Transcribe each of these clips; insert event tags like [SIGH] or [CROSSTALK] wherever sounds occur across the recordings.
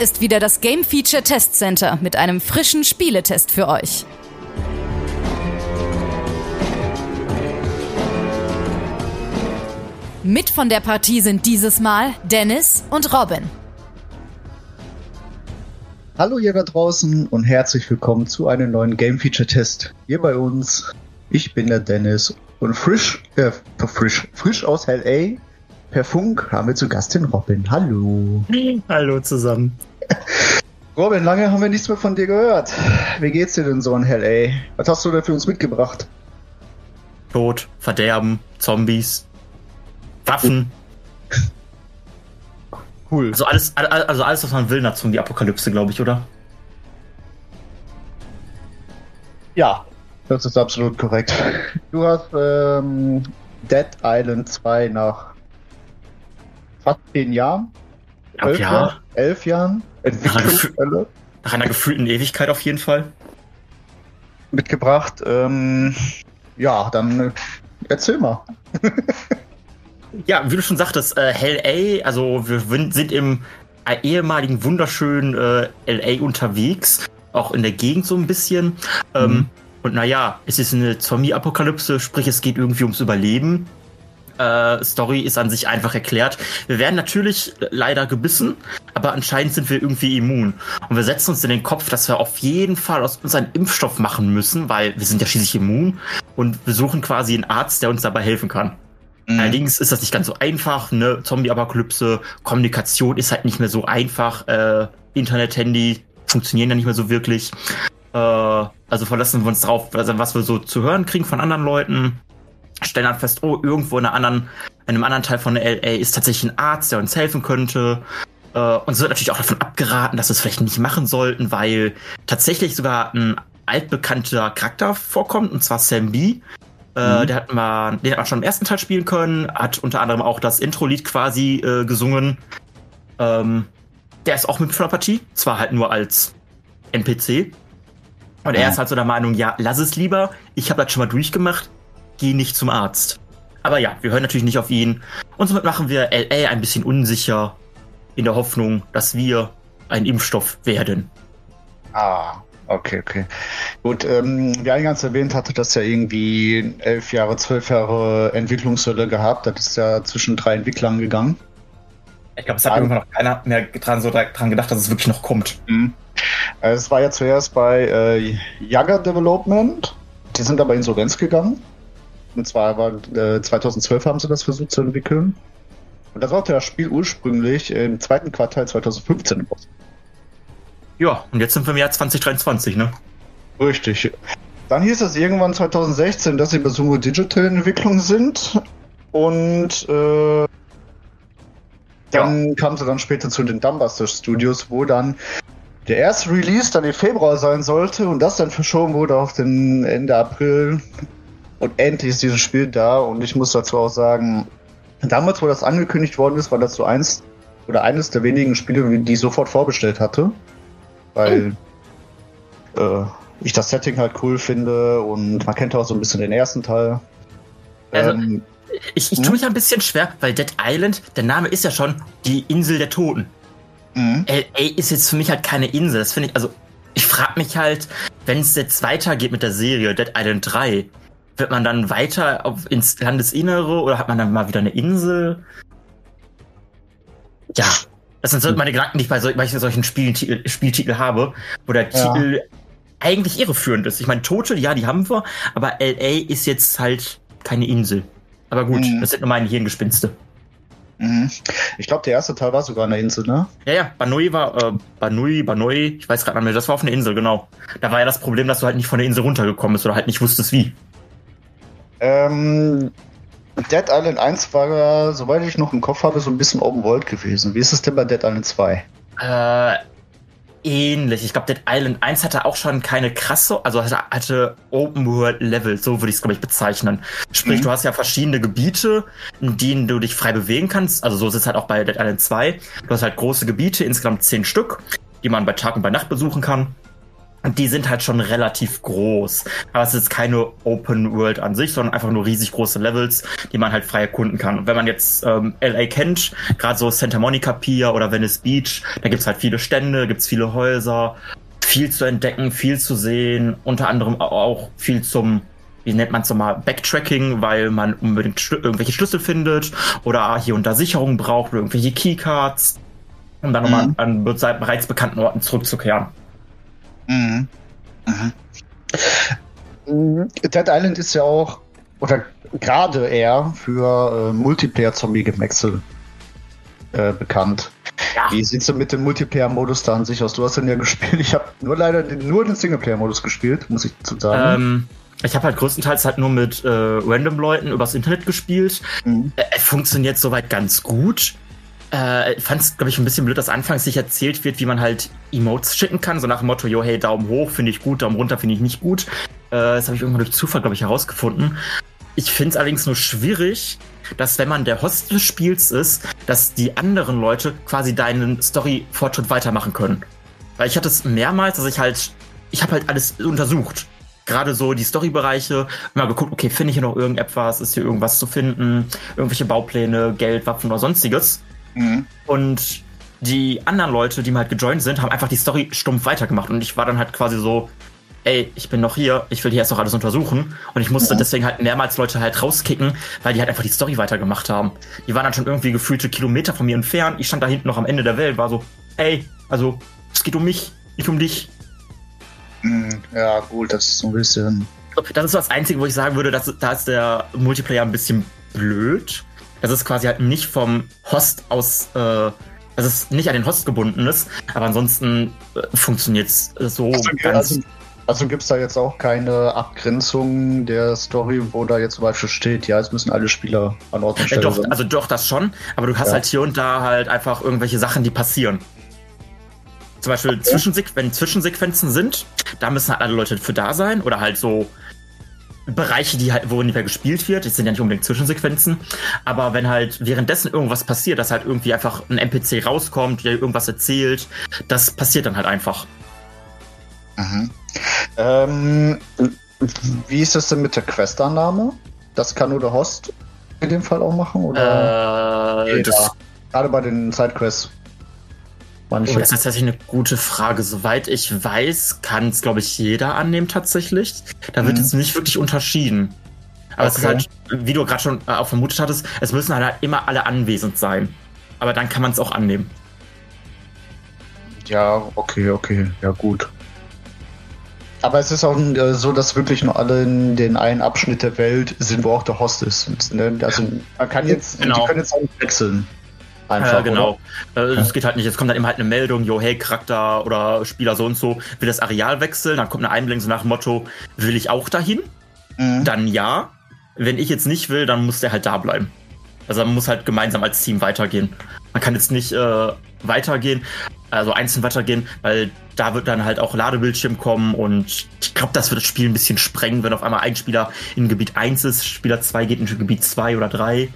Hier ist wieder das Game Feature Test Center mit einem frischen Spieletest für euch. Mit von der Partie sind dieses Mal Dennis und Robin. Hallo ihr da draußen und herzlich willkommen zu einem neuen Game Feature Test. Hier bei uns, ich bin der Dennis und frisch, äh, frisch, frisch aus LA Per Funk haben wir zu Gast den Robin. Hallo. Hallo zusammen. [LAUGHS] Robin, lange haben wir nichts mehr von dir gehört. Wie geht's dir denn so in Hell, ey? Was hast du da für uns mitgebracht? Tod, Verderben, Zombies, Waffen. [LAUGHS] Cool. Also alles, also alles, was man will nach die Apokalypse, glaube ich, oder? Ja, das ist absolut korrekt. Du hast ähm, Dead Island 2 nach fast zehn Jahren. Elf, ja. Elf Jahren. Nach einer, nach einer, gefühlten Ewigkeit auf jeden Fall. Mitgebracht. Ähm, ja, dann äh, erzähl mal. [LAUGHS] ja, wie du schon sagtest, äh, Hell A, also wir sind im äh, ehemaligen wunderschönen äh, LA unterwegs, auch in der Gegend so ein bisschen. Ähm, mhm. Ähm, und naja, es ist eine Zombie-Apokalypse, sprich es geht irgendwie ums Überleben äh, Story ist an sich einfach erklärt. Wir werden natürlich leider gebissen, aber anscheinend sind wir irgendwie immun. Und wir setzen uns in den Kopf, dass wir auf jeden Fall aus uns einen Impfstoff machen müssen, weil wir sind ja schließlich immun und wir suchen quasi einen Arzt, der uns dabei helfen kann. Mhm. Allerdings ist das nicht ganz so einfach, ne? Zombie-Apokalypse, Kommunikation ist halt nicht mehr so einfach, äh, Internet, Handy funktionieren ja nicht mehr so wirklich. Äh, also verlassen wir uns drauf, was wir so zu hören kriegen von anderen Leuten stellen dann fest, oh, irgendwo in, anderen, in einem anderen Teil von LA ist tatsächlich ein Arzt, der uns helfen könnte. Äh, und es wird natürlich auch davon abgeraten, dass wir es vielleicht nicht machen sollten, weil tatsächlich sogar ein altbekannter Charakter vorkommt, und zwar Sam B. Äh, mhm. Der hat man, den hat man schon im ersten Teil spielen können, hat unter anderem auch das Intro-Lied quasi äh, gesungen. Ähm, der ist auch mit von der Partie, zwar halt nur als NPC. Und er ist halt so der Meinung, ja, lass es lieber. Ich habe das schon mal durchgemacht geh nicht zum Arzt. Aber ja, wir hören natürlich nicht auf ihn. Und somit machen wir LA ein bisschen unsicher in der Hoffnung, dass wir ein Impfstoff werden. Ah, okay, okay. Gut, ähm, wie eingangs erwähnt, hatte das ja irgendwie elf Jahre, zwölf Jahre Entwicklungshölle gehabt. Das ist ja zwischen drei Entwicklern gegangen. Ich glaube, es hat irgendwann noch keiner mehr dran, so dran gedacht, dass es wirklich noch kommt. Mhm. Es war ja zuerst bei äh, Younger Development. Die sind aber insolvenz gegangen. Und zwar war äh, 2012 haben sie das versucht zu entwickeln. Und da sollte das Spiel ursprünglich im zweiten Quartal 2015 raus. Ja, und jetzt sind wir im Jahr 2023, ne? Richtig. Dann hieß es irgendwann 2016, dass sie bei Sumo Digital Entwicklung sind. Und äh, dann ja. kam sie dann später zu den Dumbbuster Studios, wo dann der erste Release dann im Februar sein sollte und das dann verschoben wurde auf den Ende April und endlich ist dieses Spiel da und ich muss dazu auch sagen, damals, wo das angekündigt worden ist, war das so eins oder eines der wenigen Spiele, die ich sofort vorbestellt hatte. Weil oh. äh, ich das Setting halt cool finde und man kennt auch so ein bisschen den ersten Teil. Also, ähm, ich, ich tue hm? mich ein bisschen schwer, weil Dead Island, der Name ist ja schon die Insel der Toten. Mhm. LA ist jetzt für mich halt keine Insel. Das finde ich, also ich frage mich halt, wenn es jetzt weitergeht mit der Serie Dead Island 3, wird man dann weiter auf, ins Landesinnere oder hat man dann mal wieder eine Insel? Ja, das sind so meine Gedanken, die ich bei, so, bei solchen Spieltitel, Spieltitel habe, wo der ja. Titel eigentlich irreführend ist. Ich meine, Tote, ja, die haben wir, aber LA ist jetzt halt keine Insel. Aber gut, mhm. das sind nur meine Hirngespinste. Mhm. Ich glaube, der erste Teil war sogar eine Insel, ne? Ja, ja, Banui war, äh, Banui, Banui, ich weiß gerade nicht mehr, das war auf einer Insel, genau. Da war ja das Problem, dass du halt nicht von der Insel runtergekommen bist oder halt nicht wusstest, wie. Ähm, Dead Island 1 war, soweit ich noch im Kopf habe, so ein bisschen Open World gewesen. Wie ist es denn bei Dead Island 2? Äh, ähnlich. Ich glaube, Dead Island 1 hatte auch schon keine krasse, also hatte, hatte Open World Level, so würde ich es, glaube ich, bezeichnen. Sprich, mhm. du hast ja verschiedene Gebiete, in denen du dich frei bewegen kannst. Also so ist es halt auch bei Dead Island 2. Du hast halt große Gebiete, insgesamt zehn Stück, die man bei Tag und bei Nacht besuchen kann. Und die sind halt schon relativ groß. Aber es ist keine Open World an sich, sondern einfach nur riesig große Levels, die man halt frei erkunden kann. Und wenn man jetzt ähm, LA kennt, gerade so Santa Monica Pier oder Venice Beach, da gibt's halt viele Stände, gibt's viele Häuser, viel zu entdecken, viel zu sehen, unter anderem auch viel zum wie nennt man es nochmal, Backtracking, weil man unbedingt Schl irgendwelche Schlüssel findet oder hier und da Sicherungen braucht oder irgendwelche Keycards, um dann mhm. nochmal an bereits bekannten Orten zurückzukehren. Mhm. Mhm. Dead Island ist ja auch, oder gerade eher für äh, Multiplayer-Zombie-Gemäxel äh, bekannt. Ja. Wie sieht es mit dem Multiplayer-Modus da an sich aus? Du hast den ja [LAUGHS] gespielt. Ich habe nur leider den, nur den Singleplayer-Modus gespielt, muss ich zu sagen. Ähm, ich habe halt größtenteils halt nur mit äh, random Leuten übers Internet gespielt. Mhm. Äh, funktioniert soweit ganz gut. Äh, fand es, glaube ich, ein bisschen blöd, dass anfangs sich erzählt wird, wie man halt Emotes schicken kann. So nach dem Motto, yo, hey, Daumen hoch finde ich gut, Daumen runter finde ich nicht gut. Äh, das habe ich irgendwann durch Zufall, glaube ich, herausgefunden. Ich finde es allerdings nur schwierig, dass wenn man der Host des Spiels ist, dass die anderen Leute quasi deinen Story-Fortschritt weitermachen können. Weil ich hatte es mehrmals, dass ich halt, ich habe halt alles untersucht. Gerade so die Storybereiche, mal geguckt, okay, finde ich hier noch irgendetwas, ist hier irgendwas zu finden, irgendwelche Baupläne, Geld, Waffen oder sonstiges. Mhm. Und die anderen Leute, die mir halt gejoint sind, haben einfach die Story stumpf weitergemacht. Und ich war dann halt quasi so, ey, ich bin noch hier, ich will hier erst noch alles untersuchen. Und ich musste mhm. deswegen halt mehrmals Leute halt rauskicken, weil die halt einfach die Story weitergemacht haben. Die waren dann schon irgendwie gefühlte Kilometer von mir entfernt. Ich stand da hinten noch am Ende der Welt, war so, ey, also, es geht um mich, nicht um dich. Mhm. Ja, gut, das ist so ein bisschen. Das ist das Einzige, wo ich sagen würde, dass, da ist der Multiplayer ein bisschen blöd dass es quasi halt nicht vom Host aus, äh, dass es nicht an den Host gebunden ist, aber ansonsten äh, funktioniert es so also, ganz. Also, also gibt es da jetzt auch keine Abgrenzung der Story, wo da jetzt zum Beispiel steht, ja, es müssen alle Spieler an Ort und Stelle doch, sein? Also doch, das schon, aber du hast ja. halt hier und da halt einfach irgendwelche Sachen, die passieren. Zum Beispiel, okay. Zwischensequ wenn Zwischensequenzen sind, da müssen halt alle Leute für da sein oder halt so Bereiche, die halt, wo nicht mehr gespielt wird, das sind ja nicht unbedingt Zwischensequenzen, aber wenn halt währenddessen irgendwas passiert, dass halt irgendwie einfach ein NPC rauskommt, der irgendwas erzählt, das passiert dann halt einfach. Mhm. Ähm, wie ist das denn mit der Questannahme? Das kann nur der Host in dem Fall auch machen? Oder äh, Gerade bei den Sidequests. Manche. Oh, das ist tatsächlich eine gute Frage. Soweit ich weiß, kann es, glaube ich, jeder annehmen tatsächlich. Da wird mhm. jetzt nicht wirklich unterschieden. Aber okay. es ist halt, wie du gerade schon äh, auch vermutet hattest, es müssen halt immer alle anwesend sein. Aber dann kann man es auch annehmen. Ja, okay, okay, ja gut. Aber es ist auch äh, so, dass wirklich nur alle in den einen Abschnitt der Welt sind, wo auch der Host ist. Ne? Also man kann jetzt, genau. die können jetzt auch nicht wechseln. Einfach, ja, genau. Äh, es geht halt nicht. Es kommt dann eben halt eine Meldung, jo, hey, Charakter oder Spieler so und so will das Areal wechseln. Dann kommt eine Einblendung so nach dem Motto, will ich auch dahin? Mhm. Dann ja. Wenn ich jetzt nicht will, dann muss der halt da bleiben. Also man muss halt gemeinsam als Team weitergehen. Man kann jetzt nicht äh, weitergehen, also einzeln weitergehen, weil da wird dann halt auch Ladebildschirm kommen und ich glaube, das wird das Spiel ein bisschen sprengen, wenn auf einmal ein Spieler in Gebiet 1 ist, Spieler 2 geht in Gebiet 2 oder 3.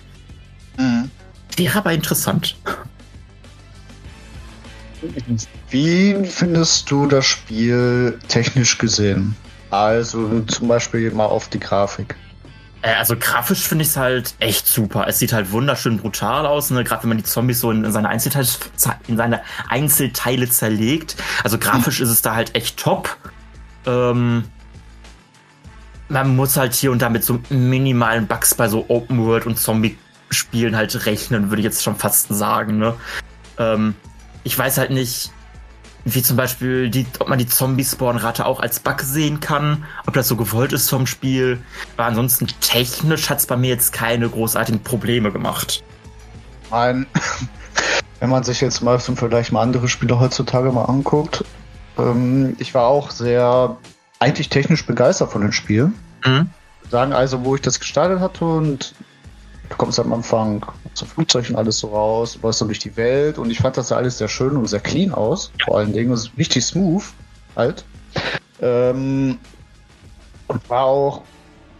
Mhm. Wäre aber interessant. Wie findest du das Spiel technisch gesehen? Also zum Beispiel mal auf die Grafik. Äh, also grafisch finde ich es halt echt super. Es sieht halt wunderschön brutal aus, ne? gerade wenn man die Zombies so in, seine Einzelteile, in seine Einzelteile zerlegt. Also grafisch mhm. ist es da halt echt top. Ähm, man muss halt hier und da mit so minimalen Bugs bei so Open World und Zombie Spielen halt rechnen, würde ich jetzt schon fast sagen. Ne? Ähm, ich weiß halt nicht, wie zum Beispiel, die, ob man die Zombie-Spawn-Rate auch als Bug sehen kann, ob das so gewollt ist vom Spiel. Aber ansonsten technisch hat es bei mir jetzt keine großartigen Probleme gemacht. Nein. [LAUGHS] Wenn man sich jetzt mal zum Vergleich mal andere Spiele heutzutage mal anguckt, ähm, ich war auch sehr eigentlich technisch begeistert von dem Spiel. Mhm. Sagen also, wo ich das gestartet hatte und Du kommst am Anfang so Flugzeug und alles so raus, läufst dann durch die Welt und ich fand das ja alles sehr schön und sehr clean aus, vor allen Dingen, also richtig smooth halt. Ähm, und war auch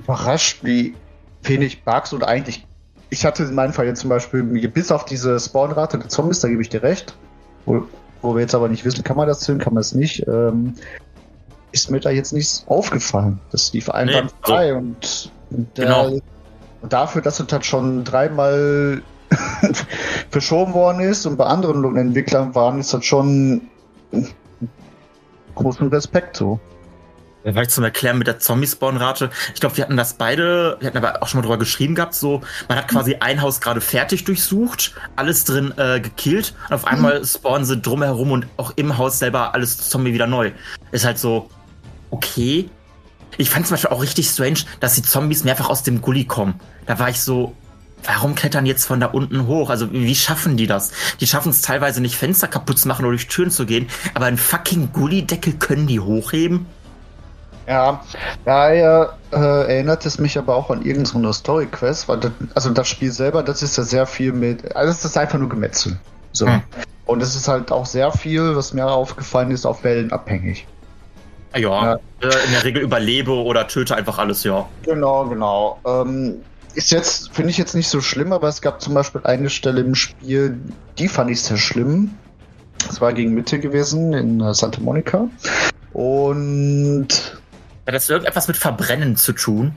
überrascht, wie wenig Bugs oder eigentlich, ich hatte in meinem Fall jetzt zum Beispiel, bis auf diese Spawnrate der Zombies, da gebe ich dir recht, wo, wo wir jetzt aber nicht wissen, kann man das zählen, kann man es nicht, ähm, ist mir da jetzt nichts aufgefallen. Das lief einwandfrei nee, so. und, und genau. Und dafür, dass es halt schon dreimal [LAUGHS] verschoben worden ist und bei anderen Entwicklern waren, ist das schon großen Respekt so. Vielleicht zum Erklären mit der Zombie-Spawn-Rate. Ich glaube, wir hatten das beide, wir hatten aber auch schon mal drüber geschrieben gehabt, so, man hat quasi ein Haus gerade fertig durchsucht, alles drin äh, gekillt und auf einmal mhm. spawnen sie drumherum und auch im Haus selber alles Zombie wieder neu. Ist halt so, okay, ich fand zum Beispiel auch richtig strange, dass die Zombies mehrfach aus dem Gully kommen. Da war ich so, warum klettern jetzt von da unten hoch? Also wie schaffen die das? Die schaffen es teilweise nicht, Fenster kaputt zu machen oder durch Türen zu gehen, aber einen fucking Gully-Deckel können die hochheben? Ja, daher äh, erinnert es mich aber auch an irgendeine Story-Quest, weil das, also das Spiel selber, das ist ja sehr viel mit, also es ist einfach nur Gemetzel. So. Hm. Und es ist halt auch sehr viel, was mir aufgefallen ist, auf Wellen abhängig. Ja, ja. Äh, in der Regel überlebe oder töte einfach alles, ja. Genau, genau. Ähm, ist jetzt, finde ich jetzt nicht so schlimm, aber es gab zum Beispiel eine Stelle im Spiel, die fand ich sehr schlimm. Das war gegen Mitte gewesen in äh, Santa Monica. Und. Hat das irgendetwas mit Verbrennen zu tun?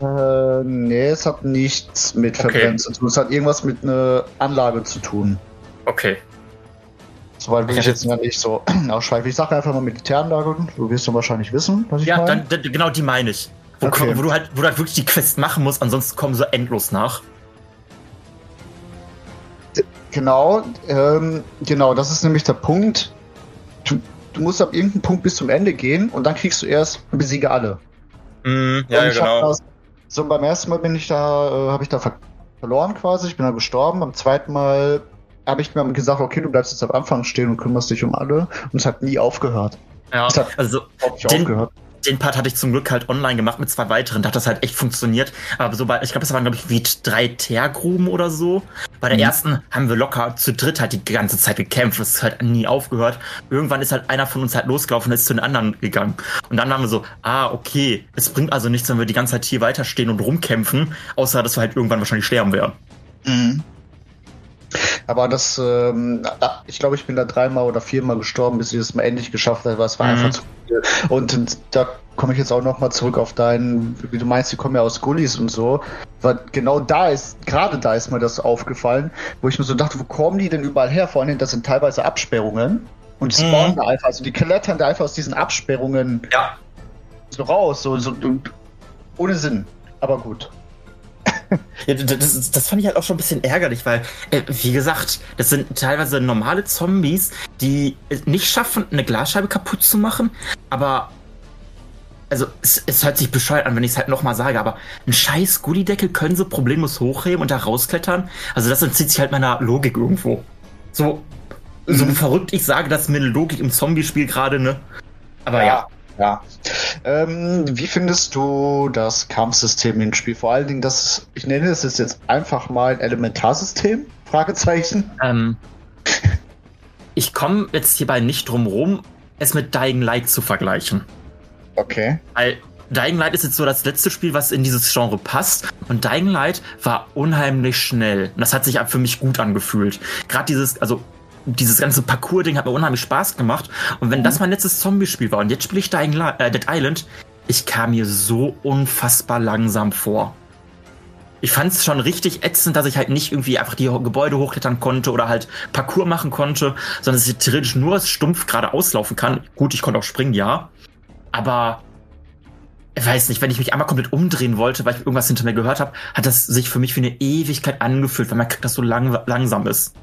Äh, nee, es hat nichts mit okay. Verbrennen zu tun. Es hat irgendwas mit einer Anlage zu tun. Okay. Soweit will ich jetzt ja nicht so [CLEARS THROAT] ausschweifen. Ich sage einfach mal Militäranlage. Du wirst du wahrscheinlich wissen, was ich ja, meine. Ja, dann, genau die meine ich. Wo, okay. wo, du halt, wo du halt wirklich die Quest machen musst, ansonsten kommen sie endlos nach. Genau, ähm, genau, das ist nämlich der Punkt. Du, du, musst ab irgendeinem Punkt bis zum Ende gehen und dann kriegst du erst besiege alle. Mm, ja, ja genau. Das, so beim ersten Mal bin ich da, äh, habe ich da verloren quasi, ich bin da gestorben. Beim zweiten Mal habe ich mir gesagt, okay, du bleibst jetzt am Anfang stehen und kümmerst dich um alle. Und es hat nie aufgehört. Ja, es hat also den, aufgehört. den Part hatte ich zum Glück halt online gemacht mit zwei weiteren. Da hat das halt echt funktioniert. Aber so bei, ich glaube, es waren, glaube ich, wie drei Teergruben oder so. Bei der mhm. ersten haben wir locker zu dritt halt die ganze Zeit gekämpft. Das ist halt nie aufgehört. Irgendwann ist halt einer von uns halt losgelaufen und ist zu den anderen gegangen. Und dann waren wir so, ah, okay, es bringt also nichts, wenn wir die ganze Zeit hier weiterstehen und rumkämpfen, außer dass wir halt irgendwann wahrscheinlich sterben werden. Mhm. Aber das, ähm, ich glaube, ich bin da dreimal oder viermal gestorben, bis ich das mal endlich geschafft habe, weil es war mhm. einfach zu viel. Und da komme ich jetzt auch nochmal zurück auf deinen, wie du meinst, die kommen ja aus Gullis und so. Weil genau da ist, gerade da ist mir das aufgefallen, wo ich mir so dachte, wo kommen die denn überall her? Vor allem, das sind teilweise Absperrungen. Und die spawnen mhm. da einfach, also die klettern da einfach aus diesen Absperrungen ja. so raus, so, so ohne Sinn. Aber gut. [LAUGHS] Ja, das, das fand ich halt auch schon ein bisschen ärgerlich, weil, äh, wie gesagt, das sind teilweise normale Zombies, die nicht schaffen, eine Glasscheibe kaputt zu machen, aber also es, es, hört sich bescheuert an, wenn ich es halt nochmal sage, aber ein scheiß Gullideckel können sie problemlos hochheben und da rausklettern. Also das entzieht sich halt meiner Logik irgendwo. So, mhm. so verrückt ich sage, das ist mir eine Logik im Zombie-Spiel gerade, ne? Aber ja. ja. Ja. Ähm, wie findest du das Kampfsystem im Spiel? Vor allen Dingen, das, ich nenne es jetzt einfach mal ein Elementarsystem? Fragezeichen. Ähm, ich komme jetzt hierbei nicht drum rum, es mit Dying Light zu vergleichen. Okay. Weil Dying Light ist jetzt so das letzte Spiel, was in dieses Genre passt. Und Dying Light war unheimlich schnell. Und das hat sich für mich gut angefühlt. Gerade dieses, also dieses ganze Parcours-Ding hat mir unheimlich Spaß gemacht. Und wenn mhm. das mein letztes Zombie-Spiel war und jetzt spiele ich Dying äh, Dead Island, ich kam mir so unfassbar langsam vor. Ich fand es schon richtig ätzend, dass ich halt nicht irgendwie einfach die Gebäude hochklettern konnte oder halt Parcours machen konnte, sondern dass ich theoretisch nur stumpf gerade auslaufen kann. Gut, ich konnte auch springen, ja. Aber ich weiß nicht, wenn ich mich einmal komplett umdrehen wollte, weil ich irgendwas hinter mir gehört habe, hat das sich für mich wie eine Ewigkeit angefühlt, weil man das so lang, langsam ist.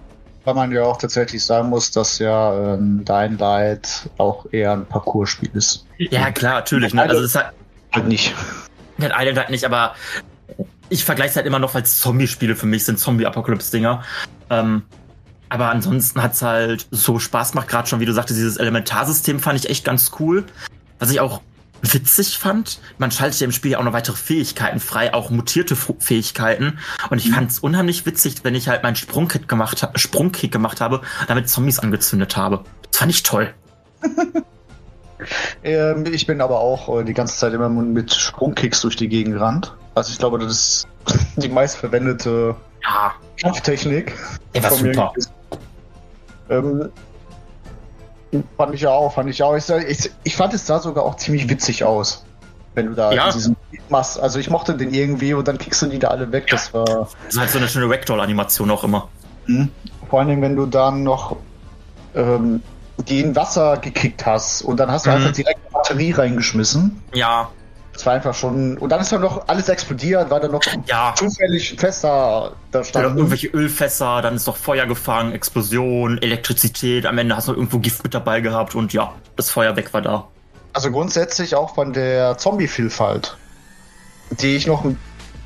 Weil man ja auch tatsächlich sagen muss, dass ja ähm, Dying Light auch eher ein Parcours-Spiel ist. Ja, klar, natürlich. Ne? Also das halt, halt nicht. Dead Island halt nicht, aber ich vergleiche es halt immer noch als Zombie-Spiele für mich, sind Zombie-Apokalypse-Dinger. Ähm, aber ansonsten hat es halt so Spaß gemacht, gerade schon, wie du sagtest, dieses Elementarsystem fand ich echt ganz cool. Was ich auch witzig fand. Man schaltet ja im Spiel ja auch noch weitere Fähigkeiten frei, auch mutierte Fähigkeiten. Und ich mhm. fand es unheimlich witzig, wenn ich halt meinen Sprungkick gemacht, ha Sprungkick gemacht habe, damit Zombies angezündet habe. Das fand ich toll. [LAUGHS] ähm, ich bin aber auch äh, die ganze Zeit immer mit Sprungkicks durch die Gegend gerannt. Also ich glaube, das ist [LAUGHS] die meistverwendete ja. Kampftechnik. Der war super. Ähm, Fand ich ja auch, fand ich auch. Ich, ich, ich, fand es sah sogar auch ziemlich witzig aus. Wenn du da ja. diesen machst. Also ich mochte den irgendwie und dann kriegst du die da alle weg. Das war. Das ist halt so eine schöne Ragdoll-Animation auch immer. Mhm. Vor allem, wenn du dann noch ähm, die in Wasser gekickt hast und dann hast du mhm. einfach direkt eine Batterie reingeschmissen. Ja. Das war einfach schon. Und dann ist dann noch alles explodiert, weil dann noch ja. zufällig Fässer da standen. Oder irgendwelche Ölfässer, dann ist noch Feuer gefangen, Explosion, Elektrizität. Am Ende hast du irgendwo Gift mit dabei gehabt und ja, das Feuer weg war da. Also grundsätzlich auch von der Zombie-Vielfalt, die ich noch ein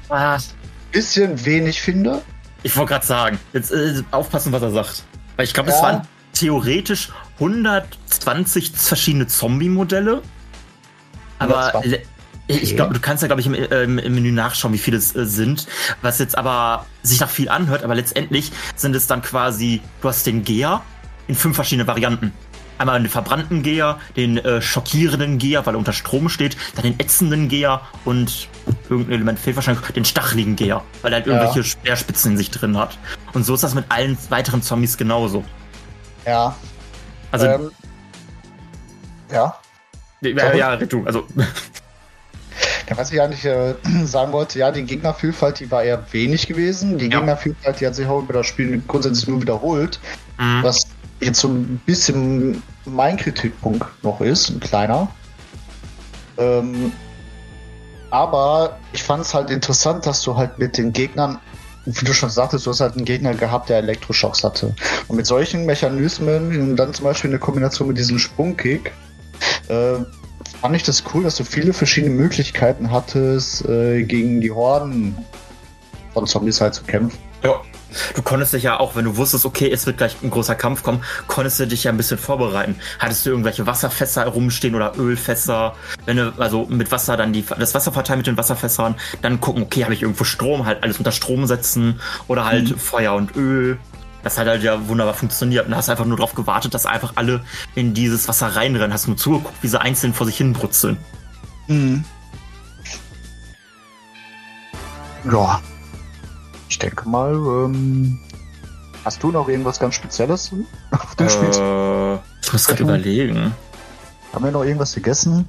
was? bisschen wenig finde. Ich wollte gerade sagen, jetzt äh, aufpassen, was er sagt. Weil ich glaube, ja. es waren theoretisch 120 verschiedene Zombie-Modelle. Aber Okay. Ich glaube, du kannst ja, glaube ich, im, äh, im, Menü nachschauen, wie viele es äh, sind. Was jetzt aber sich nach viel anhört, aber letztendlich sind es dann quasi, du hast den Gear in fünf verschiedene Varianten. Einmal den verbrannten Gear, den äh, schockierenden Gear, weil er unter Strom steht, dann den ätzenden Gear und irgendein Element fehlt wahrscheinlich, den stacheligen Gear, weil er halt irgendwelche ja. Speerspitzen in sich drin hat. Und so ist das mit allen weiteren Zombies genauso. Ja. Also. Ähm, ja. Ja, ja, Rettung, also. [LAUGHS] Ja, was ich eigentlich äh, [CLEARS THROAT] sagen wollte, ja, die Gegnervielfalt, die war eher wenig gewesen. Die ja. Gegnervielfalt, die hat sich auch über das Spiel grundsätzlich nur wiederholt. Mhm. Was jetzt so ein bisschen mein Kritikpunkt noch ist, ein kleiner. Ähm, aber ich fand es halt interessant, dass du halt mit den Gegnern, wie du schon sagtest, du hast halt einen Gegner gehabt, der Elektroschocks hatte. Und mit solchen Mechanismen, dann zum Beispiel eine Kombination mit diesem Sprungkick, äh, fand ich das cool, dass du viele verschiedene Möglichkeiten hattest, äh, gegen die Horden von Zombies halt zu kämpfen. Ja. Du konntest dich ja auch, wenn du wusstest, okay, es wird gleich ein großer Kampf kommen, konntest du dich ja ein bisschen vorbereiten. Hattest du irgendwelche Wasserfässer rumstehen oder Ölfässer? Wenn du also mit Wasser dann die, das Wasser verteilen mit den Wasserfässern, dann gucken, okay, habe ich irgendwo Strom, halt alles unter Strom setzen oder halt mhm. Feuer und Öl. Das hat halt ja wunderbar funktioniert. Und hast einfach nur darauf gewartet, dass einfach alle in dieses Wasser reinrennen. Hast nur zugeguckt, wie sie einzeln vor sich hin brutzeln. Mhm. Ja. Ich denke mal, ähm, hast du noch irgendwas ganz Spezielles auf dem äh, Spiel? Ich muss gerade überlegen. Haben wir noch irgendwas gegessen?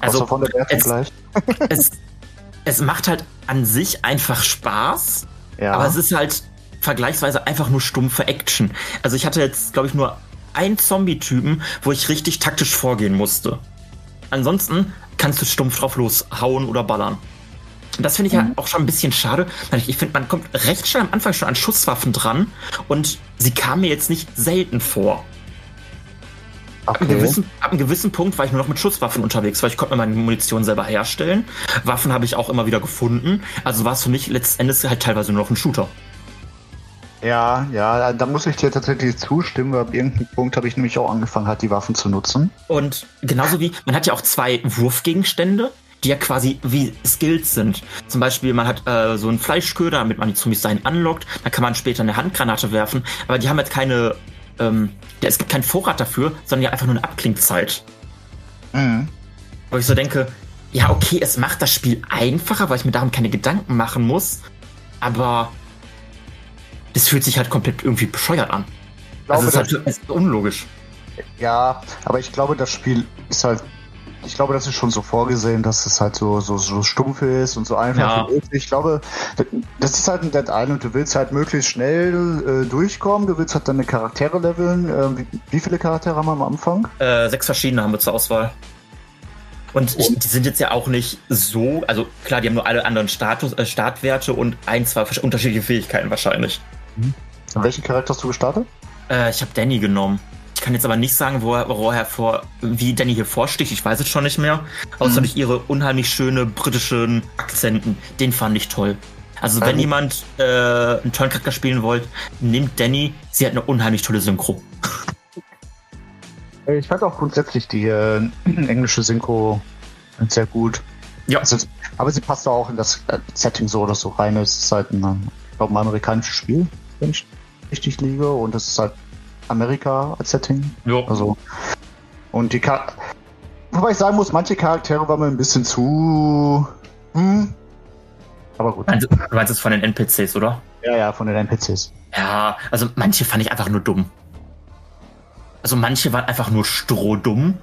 Also von der Wertung es, gleich. [LAUGHS] es, es macht halt an sich einfach Spaß. Ja. Aber es ist halt vergleichsweise einfach nur stumpfe Action. Also ich hatte jetzt, glaube ich, nur einen Zombie-Typen, wo ich richtig taktisch vorgehen musste. Ansonsten kannst du stumpf drauf loshauen oder ballern. Und das finde ich mhm. ja auch schon ein bisschen schade. Ich finde, man kommt recht schnell am Anfang schon an Schusswaffen dran und sie kamen mir jetzt nicht selten vor. Okay. Ab, einem gewissen, ab, einem gewissen, Punkt war ich nur noch mit Schusswaffen unterwegs, weil ich konnte mir meine Munition selber herstellen. Waffen habe ich auch immer wieder gefunden. Also war es für mich letztendlich halt teilweise nur noch ein Shooter. Ja, ja, da muss ich dir tatsächlich zustimmen, weil ab irgendeinem Punkt habe ich nämlich auch angefangen, halt die Waffen zu nutzen. Und genauso wie, man hat ja auch zwei Wurfgegenstände, die ja quasi wie Skills sind. Zum Beispiel, man hat äh, so einen Fleischköder, damit man die Zombies dahin anlockt, da kann man später eine Handgranate werfen, aber die haben jetzt keine, ähm, es gibt keinen Vorrat dafür, sondern ja einfach nur eine Abklingzeit. Mhm. Wo ich so denke, ja, okay, es macht das Spiel einfacher, weil ich mir darum keine Gedanken machen muss, aber das fühlt sich halt komplett irgendwie bescheuert an. Glaube, also es ist halt ist unlogisch. Ja, aber ich glaube, das Spiel ist halt. Ich glaube, das ist schon so vorgesehen, dass es halt so, so, so stumpf ist und so einfach ja. Ich glaube, das ist halt ein Dead Island. Du willst halt möglichst schnell äh, durchkommen. Du willst halt deine Charaktere leveln. Äh, wie, wie, viele Charaktere haben wir am Anfang? Äh, sechs verschiedene haben wir zur Auswahl. Und ich, die sind jetzt ja auch nicht so, also klar, die haben nur alle anderen Status, äh, Startwerte und ein, zwei unterschiedliche Fähigkeiten wahrscheinlich. Mhm. Welchen Charakter hast du gestartet? Äh, ich habe Danny genommen. Ich kann jetzt aber nicht sagen, wo er, wo er hervor, wie Danny hier vorsticht. Ich weiß es schon nicht mehr. Außer mhm. durch ihre unheimlich schöne britischen Akzenten. Den fand ich toll. Also wenn ähm. jemand äh, einen tollen Charakter spielen wollt, nimmt Danny. Sie hat eine unheimlich tolle Synchro. Ich fand auch grundsätzlich die äh, [CLEARS THROAT] englische Synchro sehr gut. Ja. Also, aber sie passt auch in das äh, Setting so oder so rein. Es ist halt ein, glaube, ein amerikanisches Spiel, wenn ich richtig liege. Und es ist halt Amerika als Setting. Ja. Also, und die Char Wobei ich sagen muss, manche Charaktere waren mir ein bisschen zu. Hm. Aber gut. Also, du meinst es von den NPCs, oder? Ja, ja, von den NPCs. Ja, also manche fand ich einfach nur dumm. Also manche waren einfach nur strohdumm.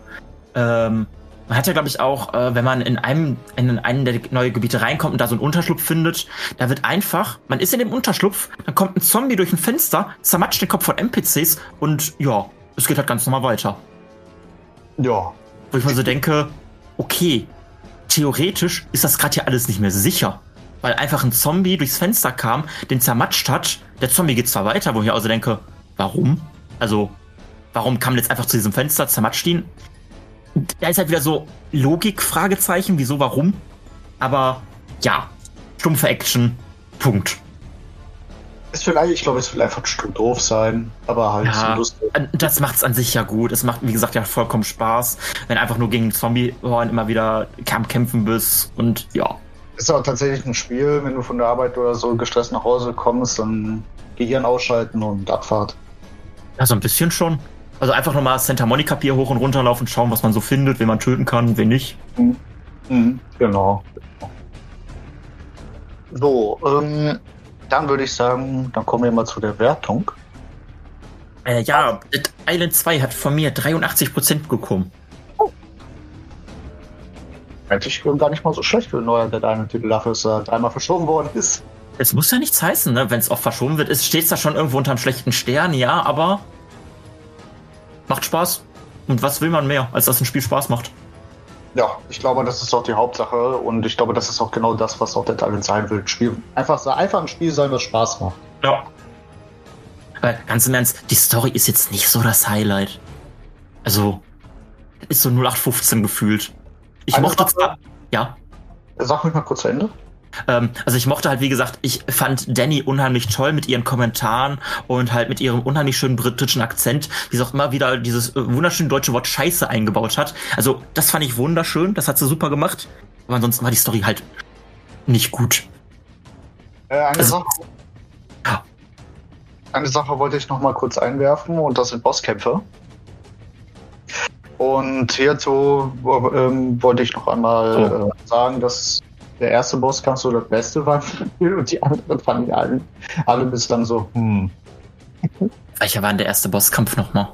Ähm, man hat ja, glaube ich, auch, äh, wenn man in einem, in einen der neuen Gebiete reinkommt und da so einen Unterschlupf findet, da wird einfach, man ist in dem Unterschlupf, dann kommt ein Zombie durch ein Fenster, zermatscht den Kopf von NPCs und ja, es geht halt ganz normal weiter. Ja. Wo ich mir so denke, okay, theoretisch ist das gerade ja alles nicht mehr sicher. Weil einfach ein Zombie durchs Fenster kam, den zermatscht hat, der Zombie geht zwar weiter, wo ich also denke, warum? Also, warum kam jetzt einfach zu diesem Fenster, zermatscht ihn? Da ist halt wieder so Logik, Fragezeichen, wieso, warum. Aber ja, stumpfe Action, Punkt. Ist vielleicht, ich glaube, es will einfach stumpf doof sein, aber halt ja, so lustig. Das macht es an sich ja gut. Es macht, wie gesagt, ja vollkommen Spaß, wenn einfach nur gegen Zombie-Horn immer wieder kämpfen bist und ja. Ist auch tatsächlich ein Spiel, wenn du von der Arbeit oder so gestresst nach Hause kommst, dann Gehirn ausschalten und Abfahrt. Ja, so ein bisschen schon. Also einfach nochmal Santa Monica Pier hoch und runter laufen, schauen, was man so findet, wen man töten kann, wen nicht. Mhm. Mhm, genau. So, ähm, dann würde ich sagen, dann kommen wir mal zu der Wertung. Äh, ja, Dead Island 2 hat von mir 83% bekommen. Oh. Eigentlich gar nicht mal so schlecht für ein neuer Dead Island Titel dafür, dass er dreimal verschoben worden ist. Es muss ja nichts heißen, ne? Wenn es oft verschoben wird, steht es da schon irgendwo unter einem schlechten Stern, ja, aber macht Spaß. Und was will man mehr, als dass ein Spiel Spaß macht? Ja, ich glaube, das ist auch die Hauptsache und ich glaube, das ist auch genau das, was auch der Talent sein will. Spiel, einfach, einfach ein Spiel sein, was Spaß macht. Ja. Weil, ganz im Ernst, die Story ist jetzt nicht so das Highlight. Also, ist so 0815 gefühlt. Ich Eine mochte zwar. Ja. Sag mich mal kurz zu Ende. Ähm, also ich mochte halt, wie gesagt, ich fand Danny unheimlich toll mit ihren Kommentaren und halt mit ihrem unheimlich schönen britischen Akzent, die auch immer wieder dieses äh, wunderschöne deutsche Wort Scheiße eingebaut hat. Also das fand ich wunderschön, das hat sie super gemacht. Aber ansonsten war die Story halt nicht gut. Äh, eine, also, Sache, ja. eine Sache wollte ich noch mal kurz einwerfen und das sind Bosskämpfe. Und hierzu ähm, wollte ich noch einmal oh. äh, sagen, dass der erste Bosskampf so das Beste war und die anderen fanden alle, alle bislang so, hm. Welcher war denn der erste Bosskampf nochmal?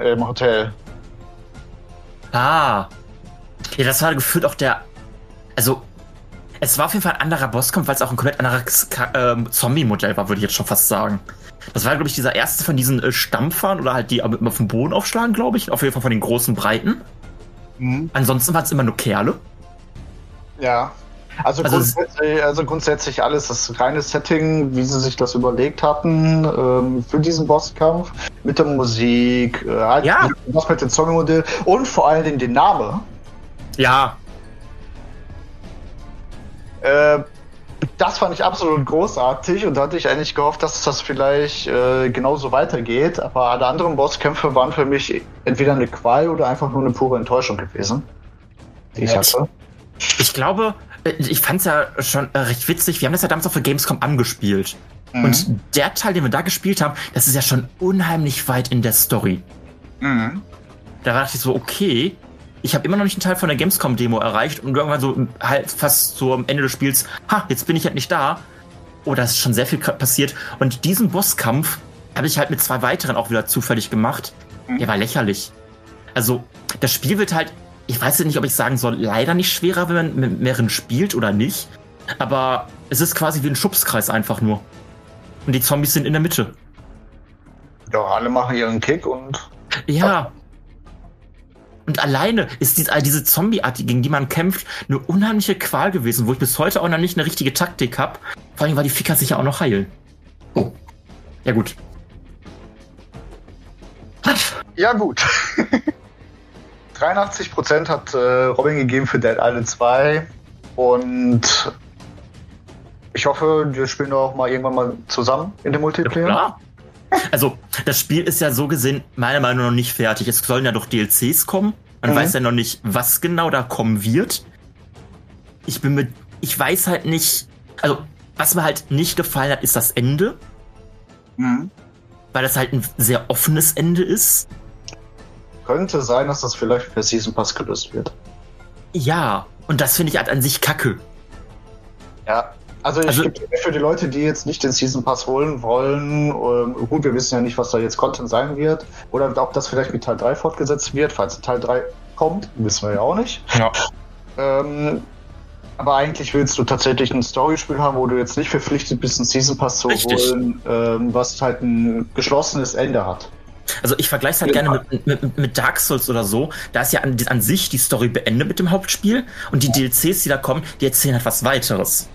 Im Hotel. Ah. Ja, das war gefühlt auch der. Also, es war auf jeden Fall ein anderer Bosskampf, weil es auch ein komplett anderes ähm, Zombie-Modell war, würde ich jetzt schon fast sagen. Das war, glaube ich, dieser erste von diesen äh, Stampfern oder halt die auf dem Boden aufschlagen, glaube ich. Auf jeden Fall von den großen Breiten. Mhm. Ansonsten waren es immer nur Kerle. Ja. Also, also, grundsätzlich, also grundsätzlich alles das reine Setting, wie sie sich das überlegt hatten ähm, für diesen Bosskampf, mit der Musik, äh, ja. was mit dem Songmodell und vor allen Dingen den Namen. Ja. Äh, das fand ich absolut großartig und da hatte ich eigentlich gehofft, dass das vielleicht äh, genauso weitergeht. Aber alle anderen Bosskämpfe waren für mich entweder eine Qual oder einfach nur eine pure Enttäuschung gewesen. Die ich hatte. Ich glaube, äh, ich fand es ja schon äh, recht witzig. Wir haben das ja damals auch für Gamescom angespielt. Mhm. Und der Teil, den wir da gespielt haben, das ist ja schon unheimlich weit in der Story. Mhm. Da dachte ich so, okay, ich habe immer noch nicht einen Teil von der Gamescom-Demo erreicht und irgendwann so halt fast so am Ende des Spiels, ha, jetzt bin ich halt nicht da. Oh, da ist schon sehr viel passiert. Und diesen Bosskampf habe ich halt mit zwei weiteren auch wieder zufällig gemacht. Mhm. Der war lächerlich. Also, das Spiel wird halt ich weiß nicht, ob ich sagen soll, leider nicht schwerer, wenn man mit mehreren spielt oder nicht. Aber es ist quasi wie ein Schubskreis einfach nur. Und die Zombies sind in der Mitte. Ja, alle machen ihren Kick und. Ja. Und alleine ist diese, diese Zombie-Art, gegen die man kämpft, eine unheimliche Qual gewesen, wo ich bis heute auch noch nicht eine richtige Taktik habe. Vor allem, weil die Ficker sich ja auch noch heilen. Oh. Ja, gut. Ja, gut. [LAUGHS] 83% hat äh, Robin gegeben für Dead Island 2 und ich hoffe, wir spielen auch mal irgendwann mal zusammen in dem Multiplayer. Ja. Also, das Spiel ist ja so gesehen meiner Meinung nach noch nicht fertig. Es sollen ja doch DLCs kommen. Man mhm. weiß ja noch nicht, was genau da kommen wird. Ich bin mit, ich weiß halt nicht, also was mir halt nicht gefallen hat, ist das Ende. Mhm. Weil das halt ein sehr offenes Ende ist. Könnte sein, dass das vielleicht per Season Pass gelöst wird. Ja, und das finde ich halt an sich kacke. Ja, also ich also, für die Leute, die jetzt nicht den Season Pass holen wollen, ähm, gut, wir wissen ja nicht, was da jetzt Content sein wird, oder ob das vielleicht mit Teil 3 fortgesetzt wird, falls Teil 3 kommt, wissen wir ja auch nicht. Ja. Ähm, aber eigentlich willst du tatsächlich ein Storyspiel haben, wo du jetzt nicht verpflichtet bist, einen Season Pass zu Richtig. holen, ähm, was halt ein geschlossenes Ende hat. Also ich vergleiche es halt ja. gerne mit, mit, mit, Dark Souls oder so. Da ist ja an, an, sich die Story beendet mit dem Hauptspiel und die DLCs, die da kommen, die erzählen halt was weiteres.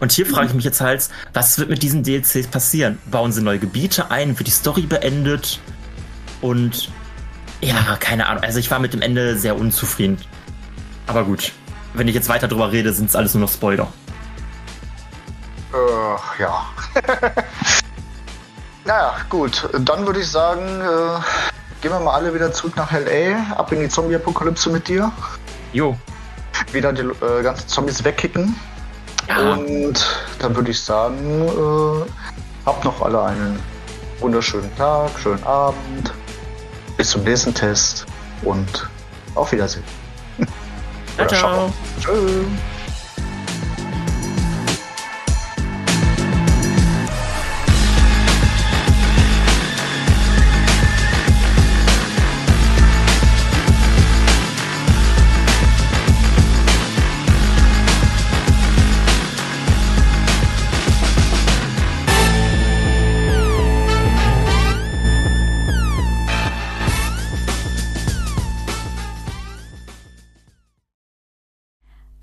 Und hier frage ich mich jetzt halt, was wird mit diesen DLCs passieren? Bauen sie neue Gebiete ein? Wird die Story beendet? Und ja, keine Ahnung. Also ich war mit dem Ende sehr unzufrieden. Aber gut wenn ich jetzt weiter drüber rede, sind es alles nur noch Spoiler. Äh, ja. [LAUGHS] naja, gut. Dann würde ich sagen, äh, gehen wir mal alle wieder zurück nach L.A., ab in die Zombie-Apokalypse mit dir. Jo. Wieder die äh, ganzen Zombies wegkicken. Ja. Und dann würde ich sagen, äh, habt noch alle einen wunderschönen Tag, schönen Abend. Bis zum nächsten Test und auf Wiedersehen. Ciao, ciao. Tschüss.